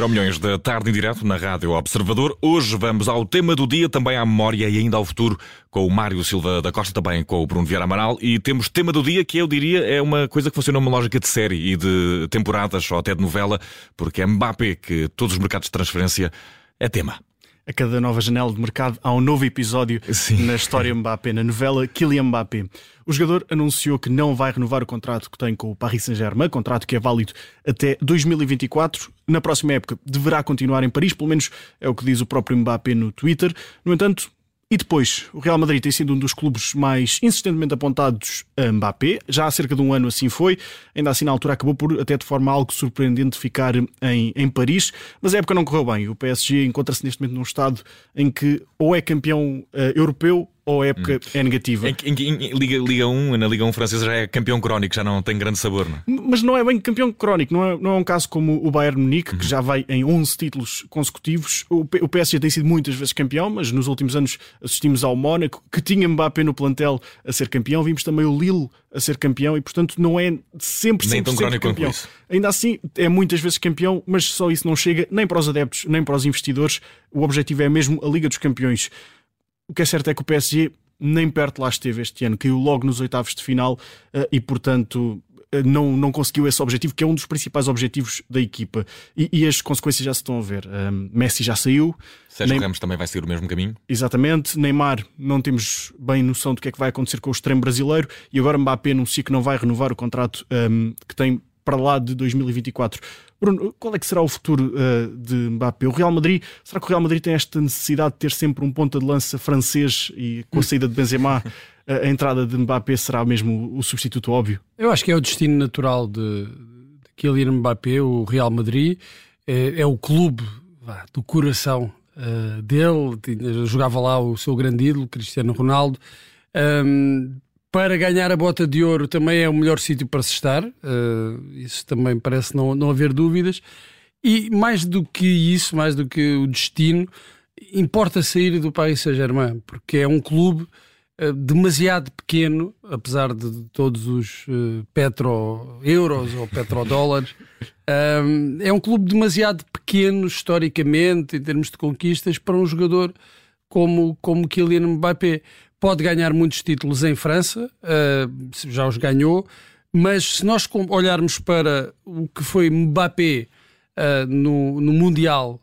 Eram milhões da tarde em direto na Rádio Observador. Hoje vamos ao tema do dia, também à memória e ainda ao futuro, com o Mário Silva da Costa, também com o Bruno Vieira Amaral. E temos tema do dia que eu diria é uma coisa que funciona uma lógica de série e de temporadas ou até de novela, porque é Mbappé que todos os mercados de transferência é tema a cada nova janela de mercado há um novo episódio Sim. na história Mbappé, na novela Kylian Mbappé. O jogador anunciou que não vai renovar o contrato que tem com o Paris Saint-Germain, contrato que é válido até 2024. Na próxima época deverá continuar em Paris, pelo menos é o que diz o próprio Mbappé no Twitter. No entanto, e depois, o Real Madrid tem sido um dos clubes mais insistentemente apontados a Mbappé. Já há cerca de um ano assim foi. Ainda assim, na altura, acabou por, até de forma algo surpreendente, ficar em, em Paris. Mas a época não correu bem. O PSG encontra-se neste momento num estado em que ou é campeão uh, europeu ou a época hum. é negativa? Em, em, em, Liga, Liga 1, na Liga 1 francesa já é campeão crónico, já não tem grande sabor, não é? Mas não é bem campeão crónico, não é, não é um caso como o Bayern Munique, uhum. que já vai em 11 títulos consecutivos. O, o PSG tem sido muitas vezes campeão, mas nos últimos anos assistimos ao Mónaco, que tinha Mbappé no plantel a ser campeão, vimos também o Lille a ser campeão e, portanto, não é sempre, nem tão crónico campeão. Isso. Ainda assim, é muitas vezes campeão, mas só isso não chega nem para os adeptos, nem para os investidores. O objetivo é mesmo a Liga dos Campeões. O que é certo é que o PSG nem perto lá esteve este ano, caiu logo nos oitavos de final uh, e, portanto, uh, não, não conseguiu esse objetivo, que é um dos principais objetivos da equipa. E, e as consequências já se estão a ver. Uh, Messi já saiu. Sérgio Neym... Ramos também vai seguir o mesmo caminho. Exatamente. Neymar, não temos bem noção do que é que vai acontecer com o extremo brasileiro. E agora Mbappé anuncia que não vai renovar o contrato um, que tem para lá de 2024. Bruno, qual é que será o futuro uh, de Mbappé? O Real Madrid, será que o Real Madrid tem esta necessidade de ter sempre um ponta de lança francês e com a saída de Benzema a entrada de Mbappé será mesmo o substituto óbvio? Eu acho que é o destino natural de, de Kylian Mbappé, o Real Madrid, é, é o clube vá, do coração uh, dele, jogava lá o seu grande ídolo, Cristiano Ronaldo. Um, para ganhar a bota de ouro também é o melhor sítio para se estar, uh, isso também parece não, não haver dúvidas. E mais do que isso, mais do que o destino, importa sair do Paris Saint-Germain, porque é um clube uh, demasiado pequeno, apesar de todos os uh, petro-euros ou petrodólares. um, é um clube demasiado pequeno, historicamente, em termos de conquistas, para um jogador como, como Kylian Mbappé pode ganhar muitos títulos em França, uh, já os ganhou, mas se nós olharmos para o que foi Mbappé uh, no, no Mundial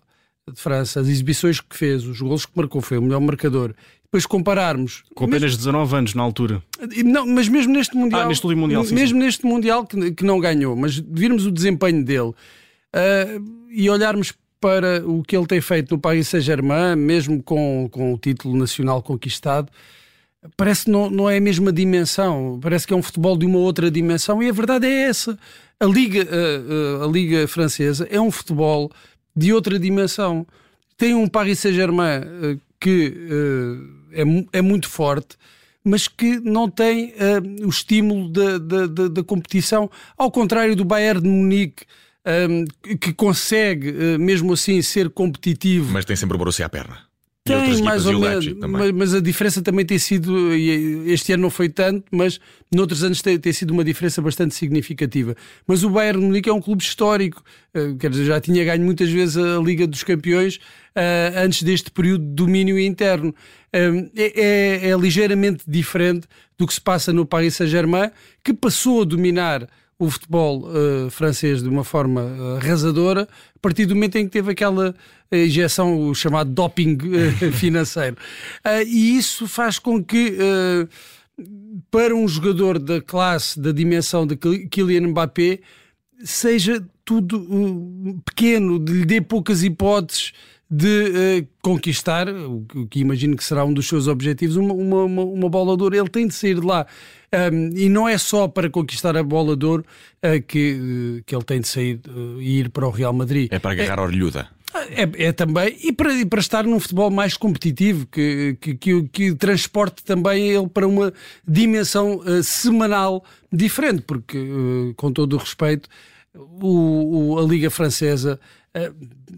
de França, as exibições que fez, os gols que marcou, foi o melhor marcador. Depois compararmos. Com apenas mesmo, 19 anos na altura. Não, mas mesmo neste Mundial. Ah, neste último Mundial, sim, Mesmo sim. neste Mundial que, que não ganhou, mas virmos o desempenho dele uh, e olharmos para o que ele tem feito no Paris Saint-Germain, mesmo com, com o título nacional conquistado, parece que não, não é a mesma dimensão, parece que é um futebol de uma outra dimensão e a verdade é essa. A Liga, a, a Liga Francesa é um futebol de outra dimensão. Tem um Paris Saint-Germain eh, que eh, é, é muito forte, mas que não tem uh, o estímulo da, da, da, competição, ao contrário do Bayern de Munique, que consegue, mesmo assim, ser competitivo. Mas tem sempre o Borussia à perna. Tem, mais ou menos, mas, mas, a diferença também tem sido, este ano não foi tanto, mas noutros anos tem, tem, sido uma diferença bastante significativa. Mas o Bayern Munique é um clube histórico, uh, quer dizer, já tinha ganho muitas vezes a Liga dos Campeões uh, antes deste período de domínio interno. Uh, é, é, é ligeiramente diferente do que se passa no Paris Saint-Germain, que passou a dominar o futebol uh, francês de uma forma uh, arrasadora a partir do momento em que teve aquela eh, injeção, o chamado doping financeiro. e isso faz com que, para um jogador da classe, da dimensão de Kylian Mbappé, seja tudo pequeno, lhe dê poucas hipóteses de uh, conquistar, o que imagino que será um dos seus objetivos, uma, uma, uma bola de ouro. Ele tem de sair de lá. Um, e não é só para conquistar a bola de ouro uh, que, uh, que ele tem de sair e ir para o Real Madrid. É para agarrar é, a orelhuda. É, é, também, e para, e para estar num futebol mais competitivo, que, que, que, que transporte também ele para uma dimensão semanal diferente, porque, com todo o respeito, o, o, a Liga Francesa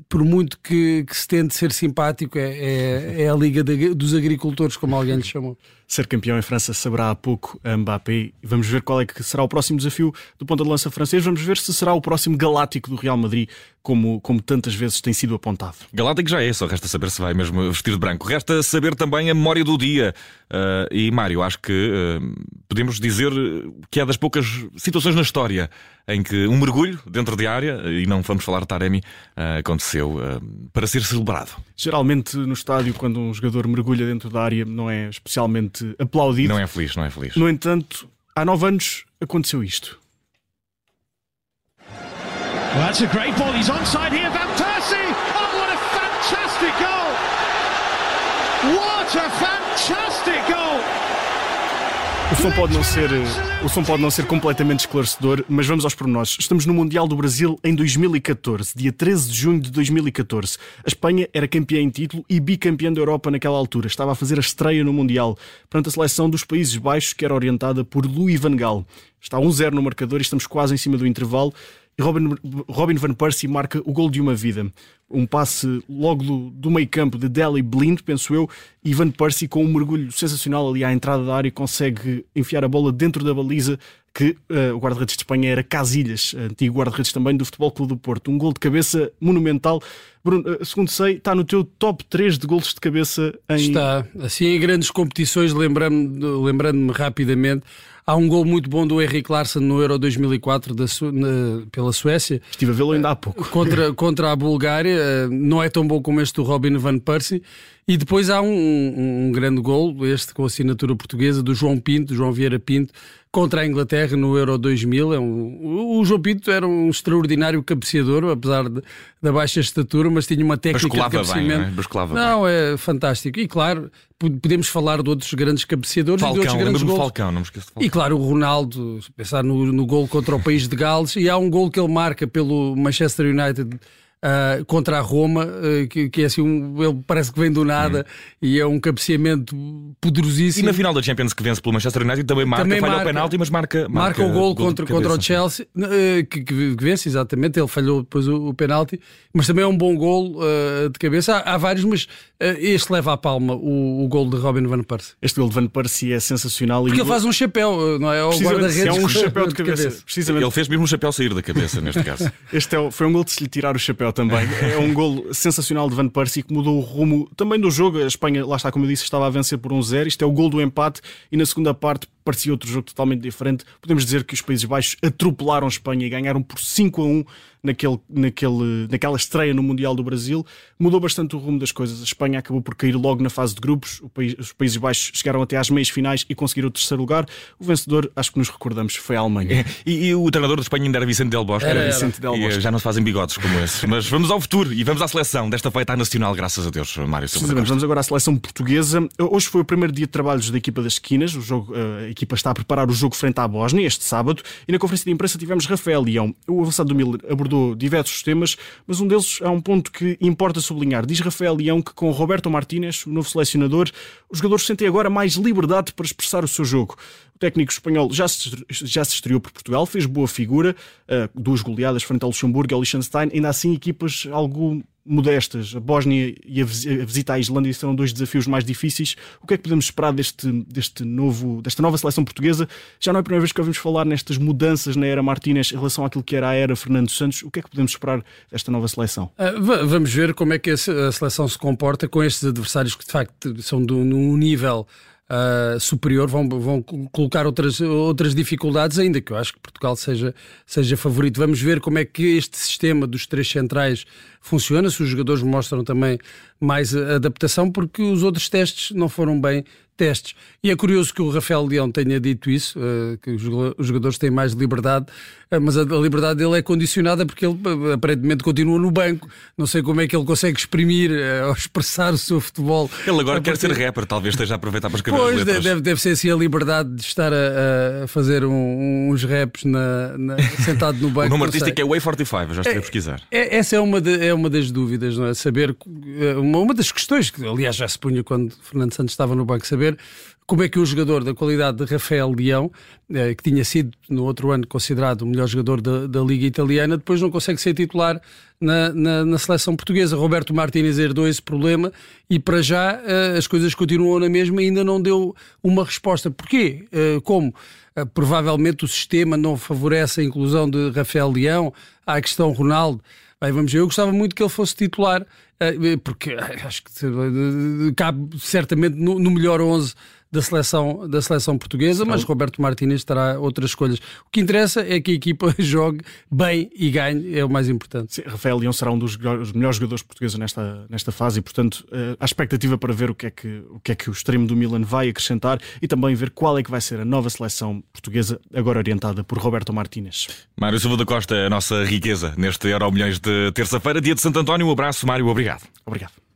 por muito que, que, se tente ser simpático, é, é, é a Liga de, dos Agricultores, como alguém lhe chamou. Ser campeão em França saberá há pouco a Mbappé. Vamos ver qual é que será o próximo desafio do ponta de lança francês. Vamos ver se será o próximo galáctico do Real Madrid, como, como tantas vezes tem sido apontado. Galáctico já é, só resta saber se vai mesmo vestir de branco. Resta saber também a memória do dia. Uh, e Mário, acho que uh, podemos dizer que é das poucas situações na história em que um mergulho dentro de área, e não vamos falar de Taremi, uh, aconteceu para ser celebrado. Geralmente no estádio, quando um jogador mergulha dentro da área, não é especialmente aplaudido. Não é feliz, não é feliz. No entanto, há nove anos aconteceu isto. Well, that's a great ball. He's onside here. Van Persie. Oh, what a fantastic goal! What a fantastic goal! O som pode não ser, o som pode não ser completamente esclarecedor, mas vamos aos pormenores. Estamos no Mundial do Brasil em 2014, dia 13 de junho de 2014. A Espanha era campeã em título e bicampeã da Europa naquela altura. Estava a fazer a estreia no Mundial, perante a seleção dos Países Baixos, que era orientada por Louis van Gaal. Está 1-0 no marcador e estamos quase em cima do intervalo Robin, Robin Van Persie marca o gol de uma vida. Um passe logo do, do meio campo de Deli Blind, penso eu, e Van Persie com um mergulho sensacional ali à entrada da área consegue enfiar a bola dentro da baliza que uh, o guarda-redes de Espanha era Casilhas, antigo guarda-redes também do Futebol Clube do Porto. Um gol de cabeça monumental. Bruno, uh, segundo sei, está no teu top 3 de gols de cabeça em... Está. Assim, em grandes competições, lembrando-me lembrando rapidamente, há um gol muito bom do Henrique Larsson no Euro 2004 da na, pela Suécia. Estive a vê-lo ainda há pouco. Contra, contra a Bulgária. Eh, não é tão bom como este do Robin Van Persie. E depois há um, um, um grande gol, este com assinatura portuguesa, do João Pinto, João Vieira Pinto, contra a Inglaterra no Euro 2000. É um, o João Pinto era um extraordinário cabeceador, apesar de, da baixa estatura, mas tinha uma técnica de cabeceamento. Bem, não, é? não é fantástico. E claro, podemos falar de outros grandes cabeceadores Falcão, e de outros grandes gols. Falcão, não me esqueço de Falcão. E claro, o Ronaldo, pensar no, no gol contra o país de Gales, e há um gol que ele marca pelo Manchester United uh, contra a Roma, uh, que, que, é assim, um, ele parece que vem do nada hum. e é um cabeceamento poderosíssimo. E na final da Champions que vence pelo Manchester United também marca, também falha marca, o penalti, mas marca, marca, marca o gol, gol contra, contra o Chelsea, uh, que, que, vence exatamente, ele falhou depois o, o penalti, mas também é um bom gol de cabeça. Há, há vários, mas este leva à palma o, o gol de Robin Van Persie. Este gol de Van Persie é sensacional. Porque e... ele faz um chapéu, não é? O guarda-redes é um chapéu de, cabeça. cabeça. Precisamente. Ele fez mesmo um chapéu sair da cabeça, neste caso. Este é, foi um gol de se lhe tirar o chapéu também. É um gol sensacional de Van Persie que mudou o rumo também do jogo. A Espanha, lá está, como eu disse, estava a vencer por um zero. Isto é o gol do empate e na segunda parte parecia outro jogo totalmente diferente. Podemos dizer que os Países Baixos atropelaram a Espanha e ganharam por 5 a 1 naquele, naquele, naquela estreia no Mundial do Brasil. Mudou bastante o rumo das coisas. A Espanha acabou por cair logo na fase de grupos. País, os Países Baixos chegaram até às meias finais e conseguiram o terceiro lugar. O vencedor, acho que nos recordamos, foi a Alemanha. É, e, e, o treinador da Espanha ainda era Vicente Del Bosque. Era, era. Vicente Del Bosque. E, já não se fazem bigodes como esse. Mas vamos ao futuro e vamos à seleção. Desta feita à nacional, graças a Deus, Mário Silva. Vamos agora à seleção portuguesa. Hoje foi o primeiro dia de trabalhos da equipa das esquinas. O jogo, a equipa está a preparar o jogo frente à Bósnia este sábado. E na conferência de imprensa tivemos Rafael Leão. O avançado do Miller abordou diversos temas, mas um deles é um ponto que importa sublinhar. Diz Rafael Leão que com Roberto Martínez, o novo selecionador, os jogadores sentem agora mais liberdade para expressar o seu jogo. O técnico espanhol já se, já se estreou por Portugal, fez boa figura, uh, duas goleadas frente ao Luxemburgo e ao Liechtenstein, ainda assim equipas algo modestas. A Bósnia e a visita à Islândia serão dois desafios mais difíceis. O que é que podemos esperar deste, deste novo, desta nova seleção portuguesa? Já não é a primeira vez que ouvimos falar nestas mudanças na era Martínez em relação àquilo que era a era Fernando Santos. O que é que podemos esperar desta nova seleção? Uh, vamos ver como é que a seleção se comporta com estes adversários que de facto são de um nível uh, superior, vão, vão colocar outras, outras dificuldades, ainda que eu acho que Portugal seja, seja favorito. Vamos ver como é que este sistema dos três centrais funciona, se os jogadores mostram também mais adaptação, porque os outros testes não foram bem testes. E é curioso que o Rafael Leão tenha dito isso, uh, que os jogadores têm mais liberdade, uh, mas a, liberdade dele é condicionada porque ele uh, aparentemente continua no banco. Não sei como é que ele consegue exprimir ou expressar o seu futebol. Ele agora quer ser rapper, talvez esteja a aproveitar para escrever pois, deve, deve ser assim a liberdade de estar a, a fazer um, uns raps na, na, sentado no banco. o nome artístico é Way 45, já estive é, a pesquisar. É, essa é uma, de, é uma das dúvidas, não é? Saber, uma, uma das questões que, aliás, já se punha quando Fernando Santos estava no banco, saber ver como é que um jogador da qualidade de Rafael Leão, eh, que tinha sido no outro ano considerado o melhor jogador da, da Liga Italiana, depois não consegue ser titular na, na, na seleção portuguesa. Roberto Martínez herdou esse problema e para já eh, as coisas continuam na mesma e ainda não deu uma resposta. Porquê? Eh, como? Provavelmente o sistema não favorece a inclusão de Rafael Leão, há a questão Ronaldo. Bem, vamos ver. Eu gostava muito que ele fosse titular, porque acho que cabe certamente no, melhor 11 da seleção, da seleção portuguesa, mas Roberto Martínez terá outras escolhas. O que interessa é que a equipa jogue bem e ganhe, é o mais importante. Sim, Rafael Leão será um dos melhores jogadores portugueses nesta, nesta fase e, portanto, uh, há expectativa para ver o que, é que, o que é que o extremo do Milan vai acrescentar e também ver qual é que vai ser a nova seleção portuguesa, agora orientada por Roberto Martínez. Mário Silva da Costa, a nossa riqueza neste Euro Milhões de terça-feira, dia de Santo António. Um abraço, Mário, obrigado. Obrigado.